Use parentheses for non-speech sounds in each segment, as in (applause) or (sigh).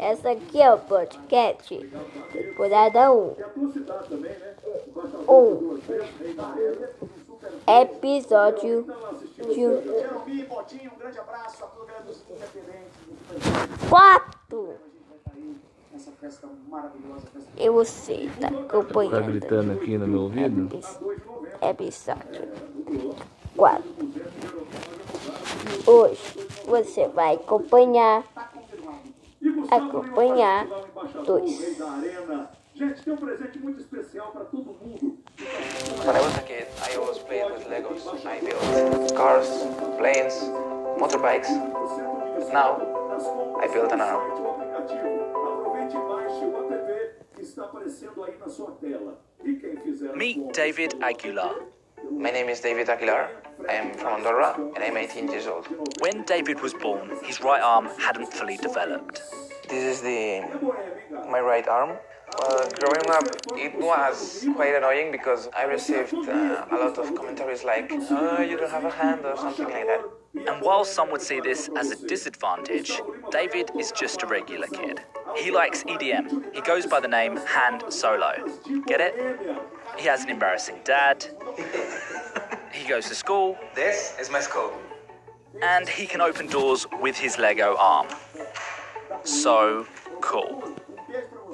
Essa aqui é o podcast temporada 1. Um episódio de quatro. E você tá acompanhando? Tá gritando aqui no meu ouvido? Episódio 4. Hoje você vai acompanhar acompanhar dois. Gente, tem um presente muito especial para todo mundo. When I was a kid, I always played with Legos. I built cars, planes, motorbikes. Now, I built an arm. O aplicativo, aproveite e baixe o app que está aparecendo aí na sua tela. E quem fizer Meet David Aguilar. My name is David Aguilar. I am from Andorra and I'm 18 years old. When David was born, his right arm hadn't fully developed. This is the my right arm. Well, growing up, it was quite annoying because I received uh, a lot of commentaries like, "Oh, you don't have a hand" or something like that. And while some would see this as a disadvantage, David is just a regular kid. He likes EDM. He goes by the name Hand Solo. Get it? He has an embarrassing dad. (laughs) He goes to school, This is my skull. and he can open doors with his Lego arm. So cool.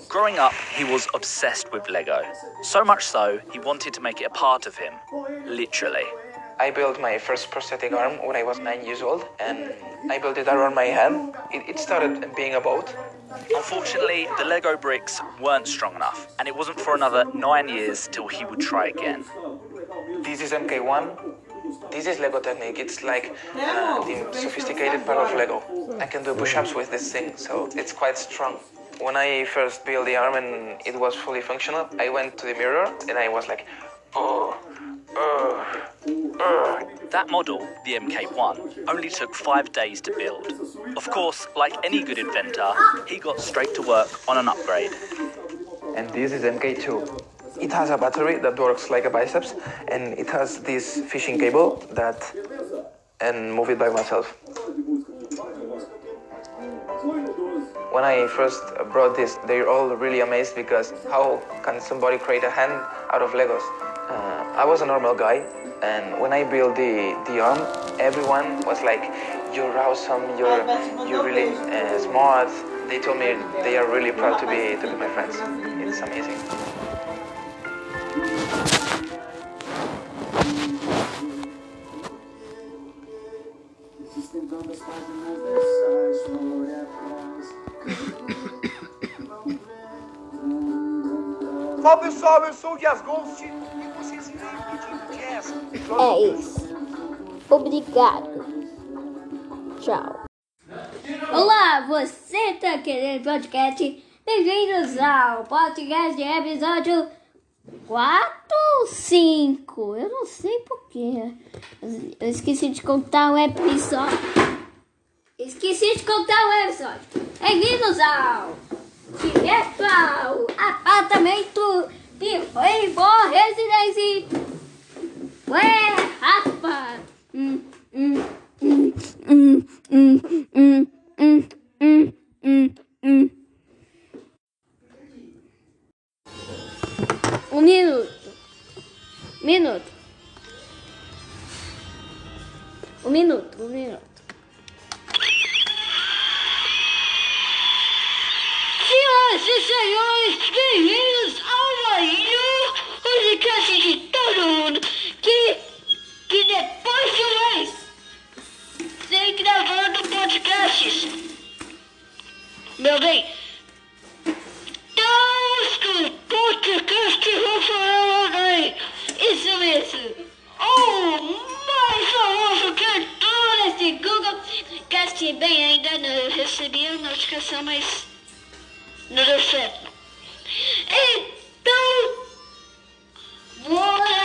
Growing up, he was obsessed with Lego. So much so, he wanted to make it a part of him. Literally. I built my first prosthetic arm when I was nine years old, and I built it around my hand. It, it started being a boat. Unfortunately, the Lego bricks weren't strong enough, and it wasn't for another nine years till he would try again. This is MK1. This is Lego Technique. It's like uh, the sophisticated part of Lego. I can do push-ups with this thing, so it's quite strong. When I first built the arm and it was fully functional, I went to the mirror and I was like, oh, oh, oh. That model, the MK1, only took five days to build. Of course, like any good inventor, he got straight to work on an upgrade. And this is MK2. It has a battery that works like a biceps, and it has this fishing cable that, and move it by myself. When I first brought this, they're all really amazed because how can somebody create a hand out of Legos? Uh, I was a normal guy, and when I built the, the arm, everyone was like, "You're awesome! You're you're really uh, smart." They told me they are really proud to be to be my friends. It's amazing. Fala pessoal, eu sou o Dias Ghost e vocês vivem pedindo jazz. É isso. Obrigado. Tchau. Olá, você tá querendo podcast? Bem-vindos ao podcast episódio 4 ou 5? Eu não sei porquê. Eu esqueci de contar o episódio. Esqueci de contar o episódio. Bem-vindos ao direto ao apartamento de Rainbow Residence. Ué, hum. Um minuto. Minuto. Um minuto, um minuto. Senhoras e senhores, bem-vindos ao maior podcast de todo mundo que, que depois de mês vem gravando podcasts. Meu bem, Tosco Podcast Rafael André, isso mesmo. O mais famoso cantor desse Google Cast. Bem, ainda não recebi a notificação, mas de le faire. Et eh, donc, voilà.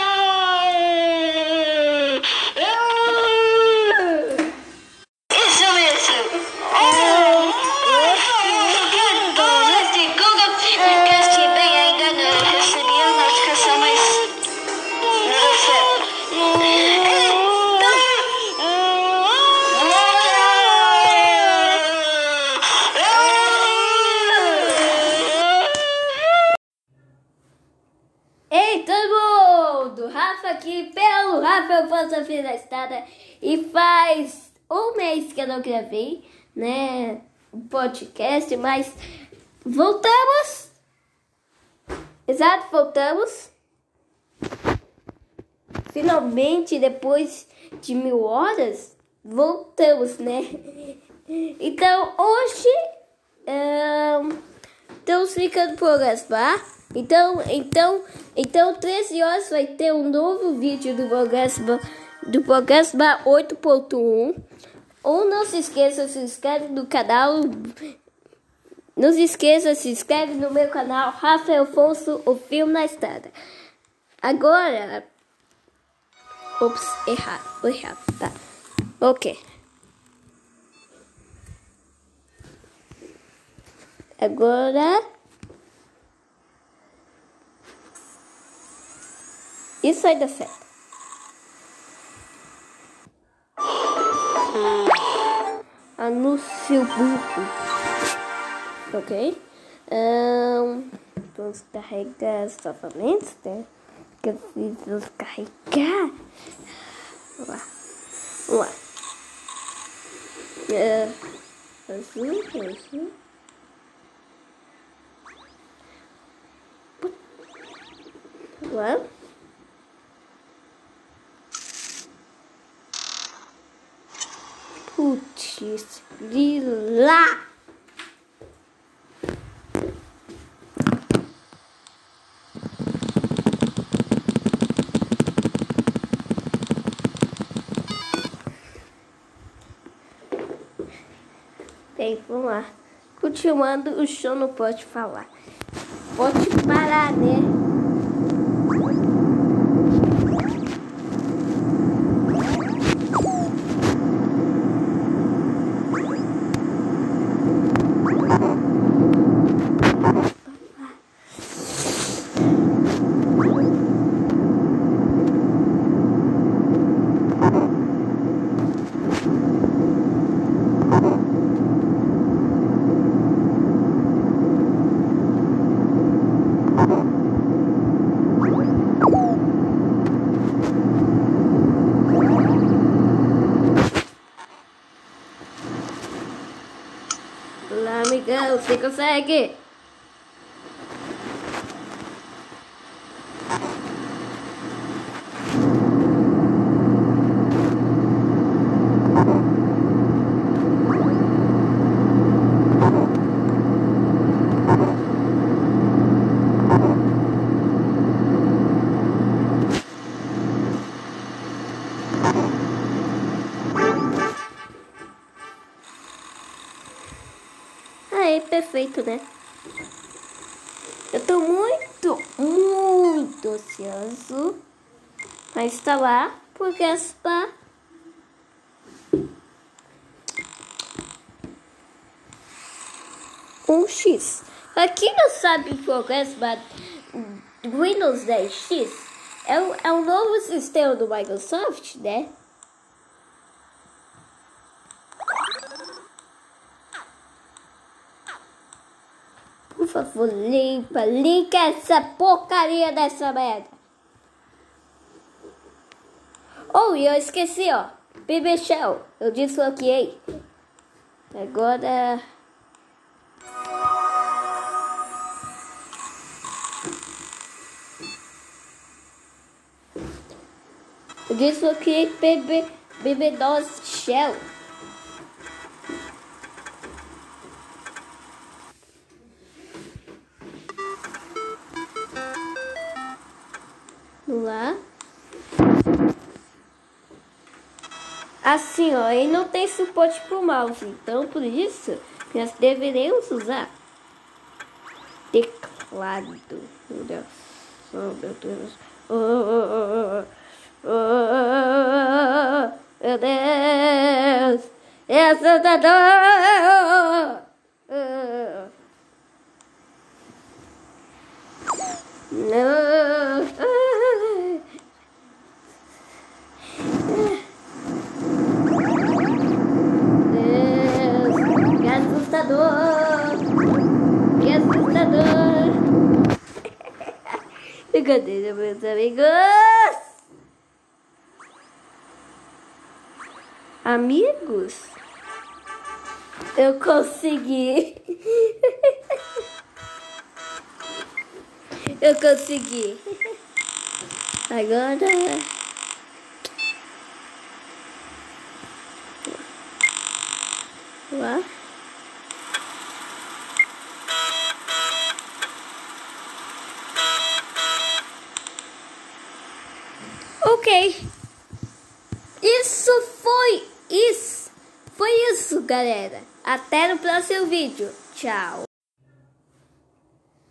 E faz um mês que eu não gravei, né, um podcast, mas voltamos. Exato, voltamos. Finalmente, depois de mil horas, voltamos, né? Então, hoje, ahn, estamos ficando por Gaspar. Então, então, então, 13 horas vai ter um novo vídeo do Bogasma, do Bogasma 8.1. Ou não se esqueça, se inscreve no canal. Não se esqueça, se inscreve no meu canal Rafael Afonso, o filme na estrada. Agora. Ops, errado, errado, tá. Ok. Agora. Isso vai dar certo. Anúncio burro. Ok? Ahn, vamos carregar novamente, né? Que eu preciso carregar. Vamos lá. Vamos lá. É, assim, assim. Vamos lá. Putz, lila. Bem, vamos lá. Continuando, o show não pode falar. Pode parar, né? Consegue? Por Gaspar. Um X. Pra quem não sabe que o Gaspar Windows 10X é um, é um novo sistema do Microsoft, né? Por favor, limpa, limpa essa porcaria dessa merda. Oh, e eu esqueci, ó. Baby Shell, eu desbloqueei. Agora. Eu desbloqueei BB, BB-DOS Shell. Ó, ele não tem suporte pro mouse, então por isso nós deveríamos usar teclado. Meu Deus, oh meu Deus, oh, oh, oh, oh, meu Deus, essa tá. Não. Brincadeira, meus amigos! Amigos? Eu consegui! (laughs) Eu consegui! Agora. Uau! Isso foi isso. Foi isso, galera. Até no próximo vídeo. Tchau.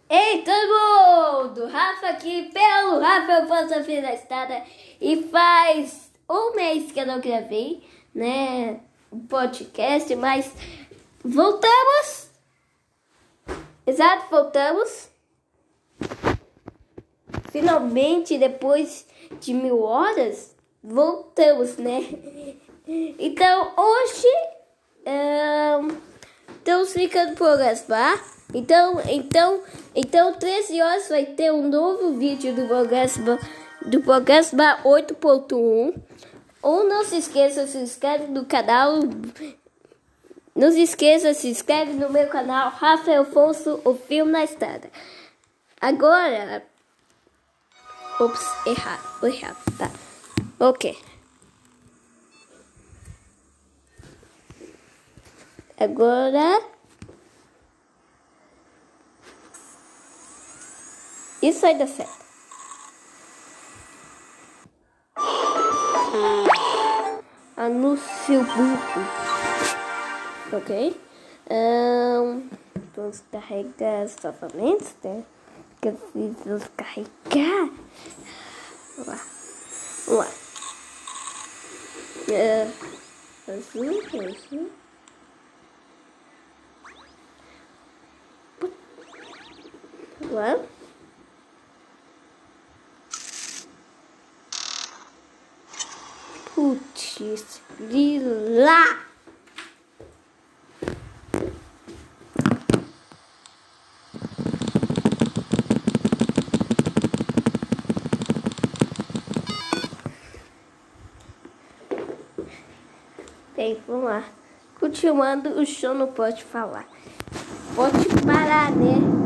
Ei, todo mundo! Rafa aqui pelo Rafael Poça Filho da Estrada. E faz um mês que eu não gravei, né? Podcast, mas voltamos. Exato, voltamos. Finalmente, depois de mil horas, voltamos, né? Então, hoje, estamos ficando por Gaspar. Então, então, então, 13 horas vai ter um novo vídeo do Bogasma, do Bogasma 8.1. Ou não se esqueça, se inscreve no canal. Não se esqueça, se inscreve no meu canal Rafael Afonso, o filme na estrada. Agora. Ops, errado, errado, tá. Ok. Agora. Isso vai dar certo. Anúncio burro. Ok. Um, vamos carregar novamente, né? Preciso carregar. Vamos lá. Vamos lá. Uh, assim, assim. Vamos lá. Putz, lila. Vamos lá. Continuando, o show não pode falar. Pode parar, né?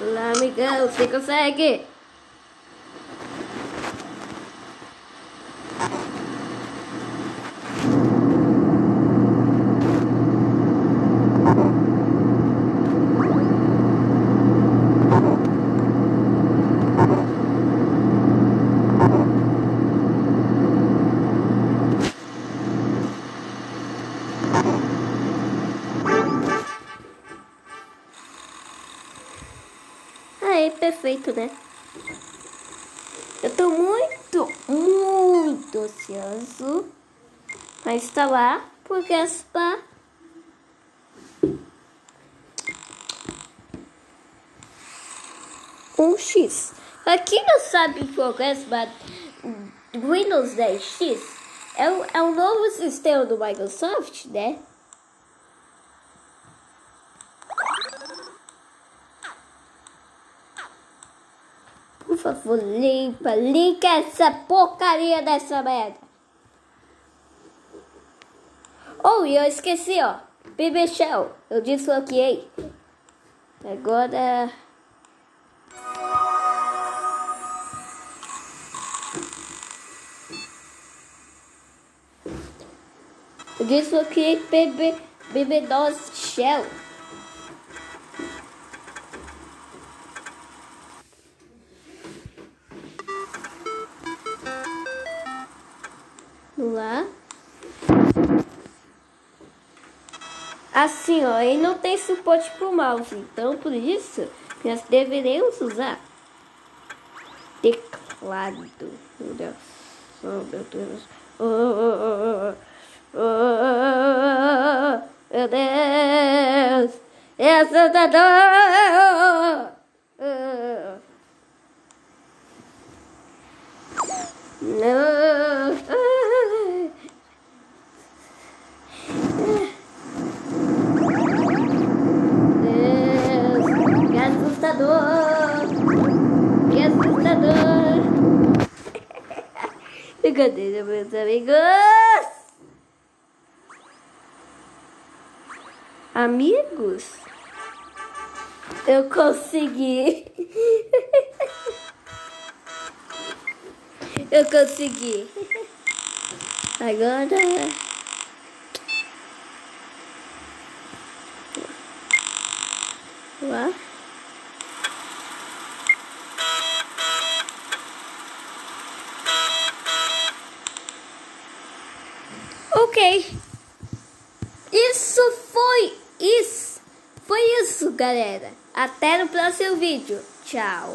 Lá, amigão, você consegue? Aí, perfeito, né? Eu tô muito, muito ansioso pra estar lá por Gaspar. Um X. Pra quem não sabe o Gaspar Windows 10X é é um novo sistema do Microsoft, né? Favor, limpa, limpa essa porcaria dessa merda. Oh, e eu esqueci, ó. BB Shell, eu desbloqueei. Agora. Eu desbloqueei BB, BB-DOS Shell. Lá. Assim, ó, ele não tem suporte pro mouse, então por isso nós deveríamos usar teclado. Meu Deus, oh meu Deus, oh, oh, oh, oh, meu Deus, é assustador. Não. Brincadeira, meus amigos! Amigos? Eu consegui! (laughs) Eu consegui! Agora. Lá. Ok. Isso foi isso. Foi isso, galera. Até no próximo vídeo. Tchau.